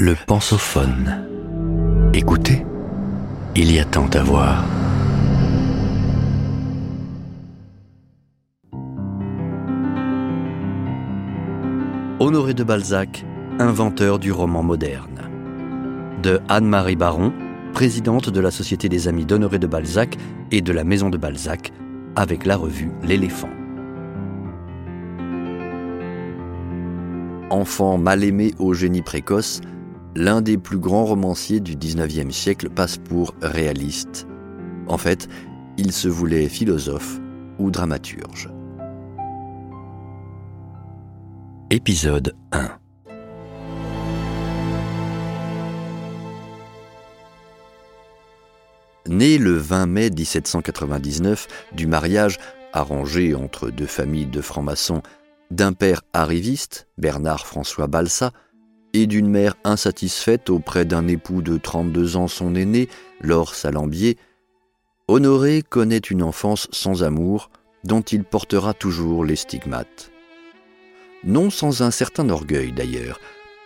Le pensophone. Écoutez, il y a tant à voir. Honoré de Balzac, inventeur du roman moderne. De Anne-Marie Baron, présidente de la Société des Amis d'Honoré de Balzac et de la Maison de Balzac, avec la revue L'éléphant. Enfant mal aimé au génie précoce, l'un des plus grands romanciers du XIXe siècle passe pour réaliste. En fait, il se voulait philosophe ou dramaturge. Épisode 1 Né le 20 mai 1799 du mariage arrangé entre deux familles de francs-maçons d'un père arriviste, Bernard-François Balsa, et d'une mère insatisfaite auprès d'un époux de 32 ans son aîné, Laure Salambier, Honoré connaît une enfance sans amour dont il portera toujours les stigmates. Non sans un certain orgueil d'ailleurs,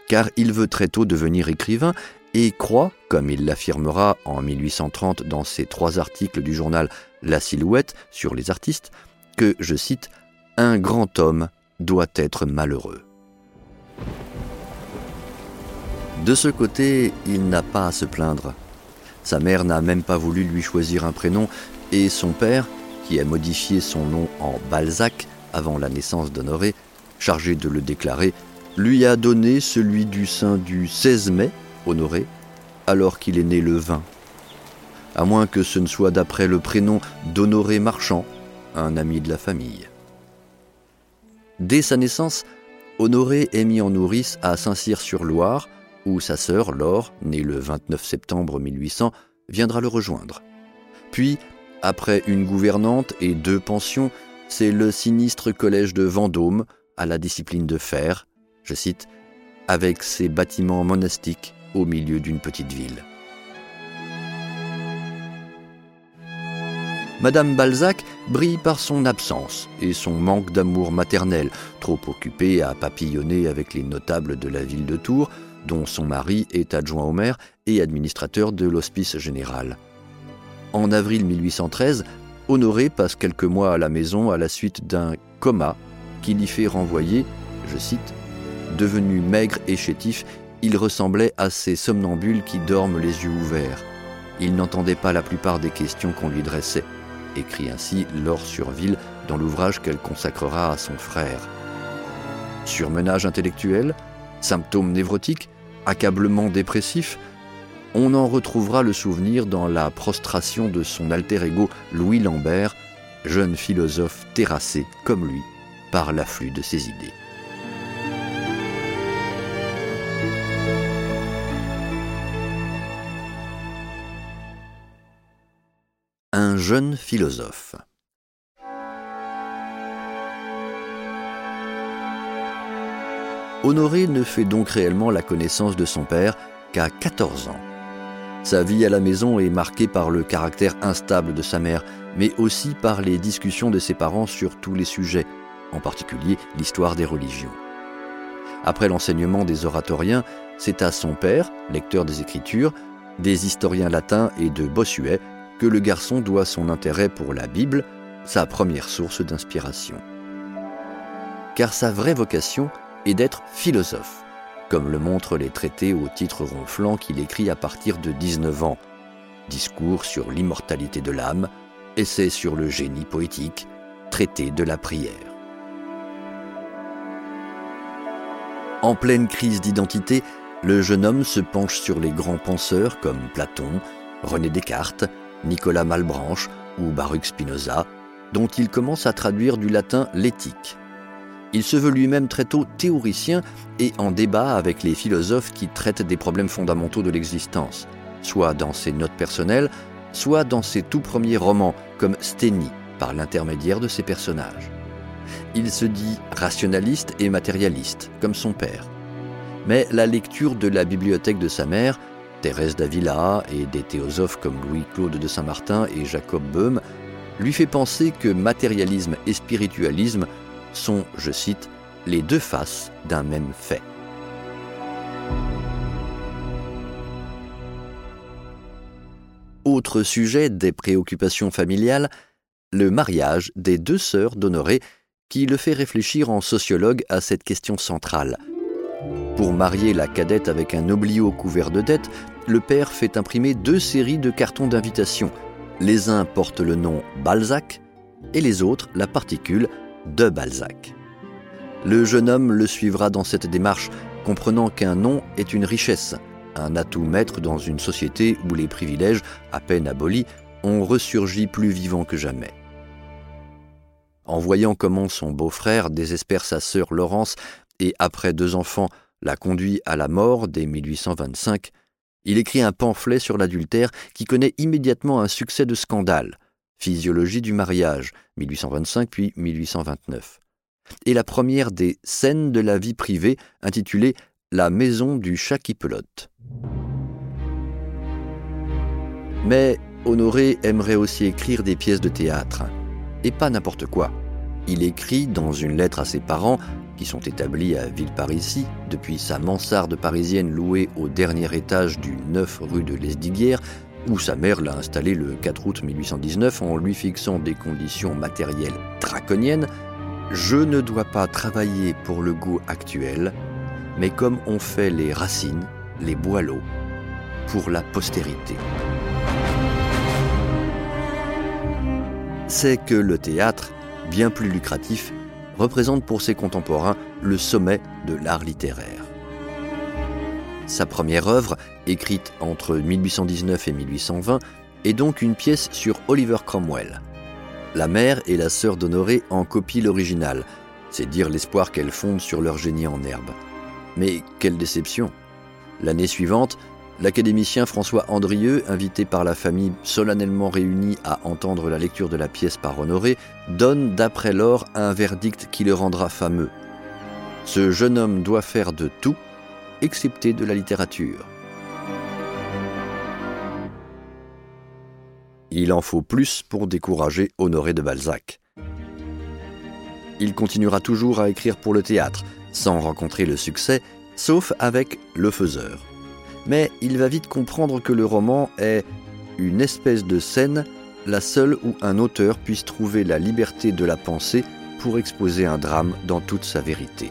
car il veut très tôt devenir écrivain et croit, comme il l'affirmera en 1830 dans ses trois articles du journal La Silhouette sur les artistes, que, je cite, Un grand homme doit être malheureux. De ce côté, il n'a pas à se plaindre. Sa mère n'a même pas voulu lui choisir un prénom et son père, qui a modifié son nom en Balzac avant la naissance d'Honoré, chargé de le déclarer, lui a donné celui du saint du 16 mai Honoré, alors qu'il est né le 20. À moins que ce ne soit d'après le prénom d'Honoré Marchand, un ami de la famille. Dès sa naissance, Honoré est mis en nourrice à Saint-Cyr-sur-Loire, où sa sœur Laure, née le 29 septembre 1800, viendra le rejoindre. Puis, après une gouvernante et deux pensions, c'est le sinistre collège de Vendôme, à la discipline de fer, je cite, avec ses bâtiments monastiques au milieu d'une petite ville. Madame Balzac brille par son absence et son manque d'amour maternel, trop occupée à papillonner avec les notables de la ville de Tours, dont son mari est adjoint au maire et administrateur de l'hospice général. En avril 1813, Honoré passe quelques mois à la maison à la suite d'un coma qui l'y fait renvoyer, je cite, Devenu maigre et chétif, il ressemblait à ces somnambules qui dorment les yeux ouverts. Il n'entendait pas la plupart des questions qu'on lui dressait, écrit ainsi Laure Surville dans l'ouvrage qu'elle consacrera à son frère. Surmenage intellectuel, symptômes névrotiques, accablement dépressif, on en retrouvera le souvenir dans la prostration de son alter ego Louis Lambert, jeune philosophe terrassé comme lui par l'afflux de ses idées. Un jeune philosophe. Honoré ne fait donc réellement la connaissance de son père qu'à 14 ans. Sa vie à la maison est marquée par le caractère instable de sa mère, mais aussi par les discussions de ses parents sur tous les sujets, en particulier l'histoire des religions. Après l'enseignement des oratoriens, c'est à son père, lecteur des Écritures, des historiens latins et de Bossuet, que le garçon doit son intérêt pour la Bible, sa première source d'inspiration. Car sa vraie vocation est d'être philosophe, comme le montrent les traités au titre ronflant qu'il écrit à partir de 19 ans. Discours sur l'immortalité de l'âme, essai sur le génie poétique, traité de la prière. En pleine crise d'identité, le jeune homme se penche sur les grands penseurs comme Platon, René Descartes, Nicolas Malbranche ou Baruch Spinoza, dont il commence à traduire du latin l'éthique. Il se veut lui-même très tôt théoricien et en débat avec les philosophes qui traitent des problèmes fondamentaux de l'existence, soit dans ses notes personnelles, soit dans ses tout premiers romans comme Steny, par l'intermédiaire de ses personnages. Il se dit rationaliste et matérialiste, comme son père. Mais la lecture de la bibliothèque de sa mère, Thérèse d'Avila et des théosophes comme Louis-Claude de Saint-Martin et Jacob Böhm, lui fait penser que matérialisme et spiritualisme sont, je cite, les deux faces d'un même fait. Autre sujet des préoccupations familiales, le mariage des deux sœurs d'Honoré, qui le fait réfléchir en sociologue à cette question centrale. Pour marier la cadette avec un oblio couvert de dettes, le père fait imprimer deux séries de cartons d'invitation. Les uns portent le nom Balzac et les autres la particule de Balzac. Le jeune homme le suivra dans cette démarche, comprenant qu'un nom est une richesse, un atout maître dans une société où les privilèges, à peine abolis, ont ressurgi plus vivants que jamais. En voyant comment son beau-frère désespère sa sœur Laurence et, après deux enfants, la conduit à la mort dès 1825, il écrit un pamphlet sur l'adultère qui connaît immédiatement un succès de scandale. Physiologie du mariage, 1825 puis 1829. Et la première des scènes de la vie privée, intitulée La maison du chat qui pelote. Mais Honoré aimerait aussi écrire des pièces de théâtre. Et pas n'importe quoi. Il écrit dans une lettre à ses parents, qui sont établis à Villeparisis, depuis sa mansarde parisienne louée au dernier étage du 9 rue de Lesdiguières, où sa mère l'a installé le 4 août 1819 en lui fixant des conditions matérielles draconiennes, je ne dois pas travailler pour le goût actuel, mais comme ont fait les racines, les boileaux, pour la postérité. C'est que le théâtre, bien plus lucratif, représente pour ses contemporains le sommet de l'art littéraire. Sa première œuvre, écrite entre 1819 et 1820, est donc une pièce sur Oliver Cromwell. La mère et la sœur d'Honoré en copient l'original, c'est dire l'espoir qu'elles fondent sur leur génie en herbe. Mais quelle déception L'année suivante, l'académicien François Andrieux, invité par la famille solennellement réunie à entendre la lecture de la pièce par Honoré, donne d'après l'or un verdict qui le rendra fameux. Ce jeune homme doit faire de tout excepté de la littérature. Il en faut plus pour décourager Honoré de Balzac. Il continuera toujours à écrire pour le théâtre, sans rencontrer le succès, sauf avec Le Faiseur. Mais il va vite comprendre que le roman est une espèce de scène, la seule où un auteur puisse trouver la liberté de la pensée pour exposer un drame dans toute sa vérité.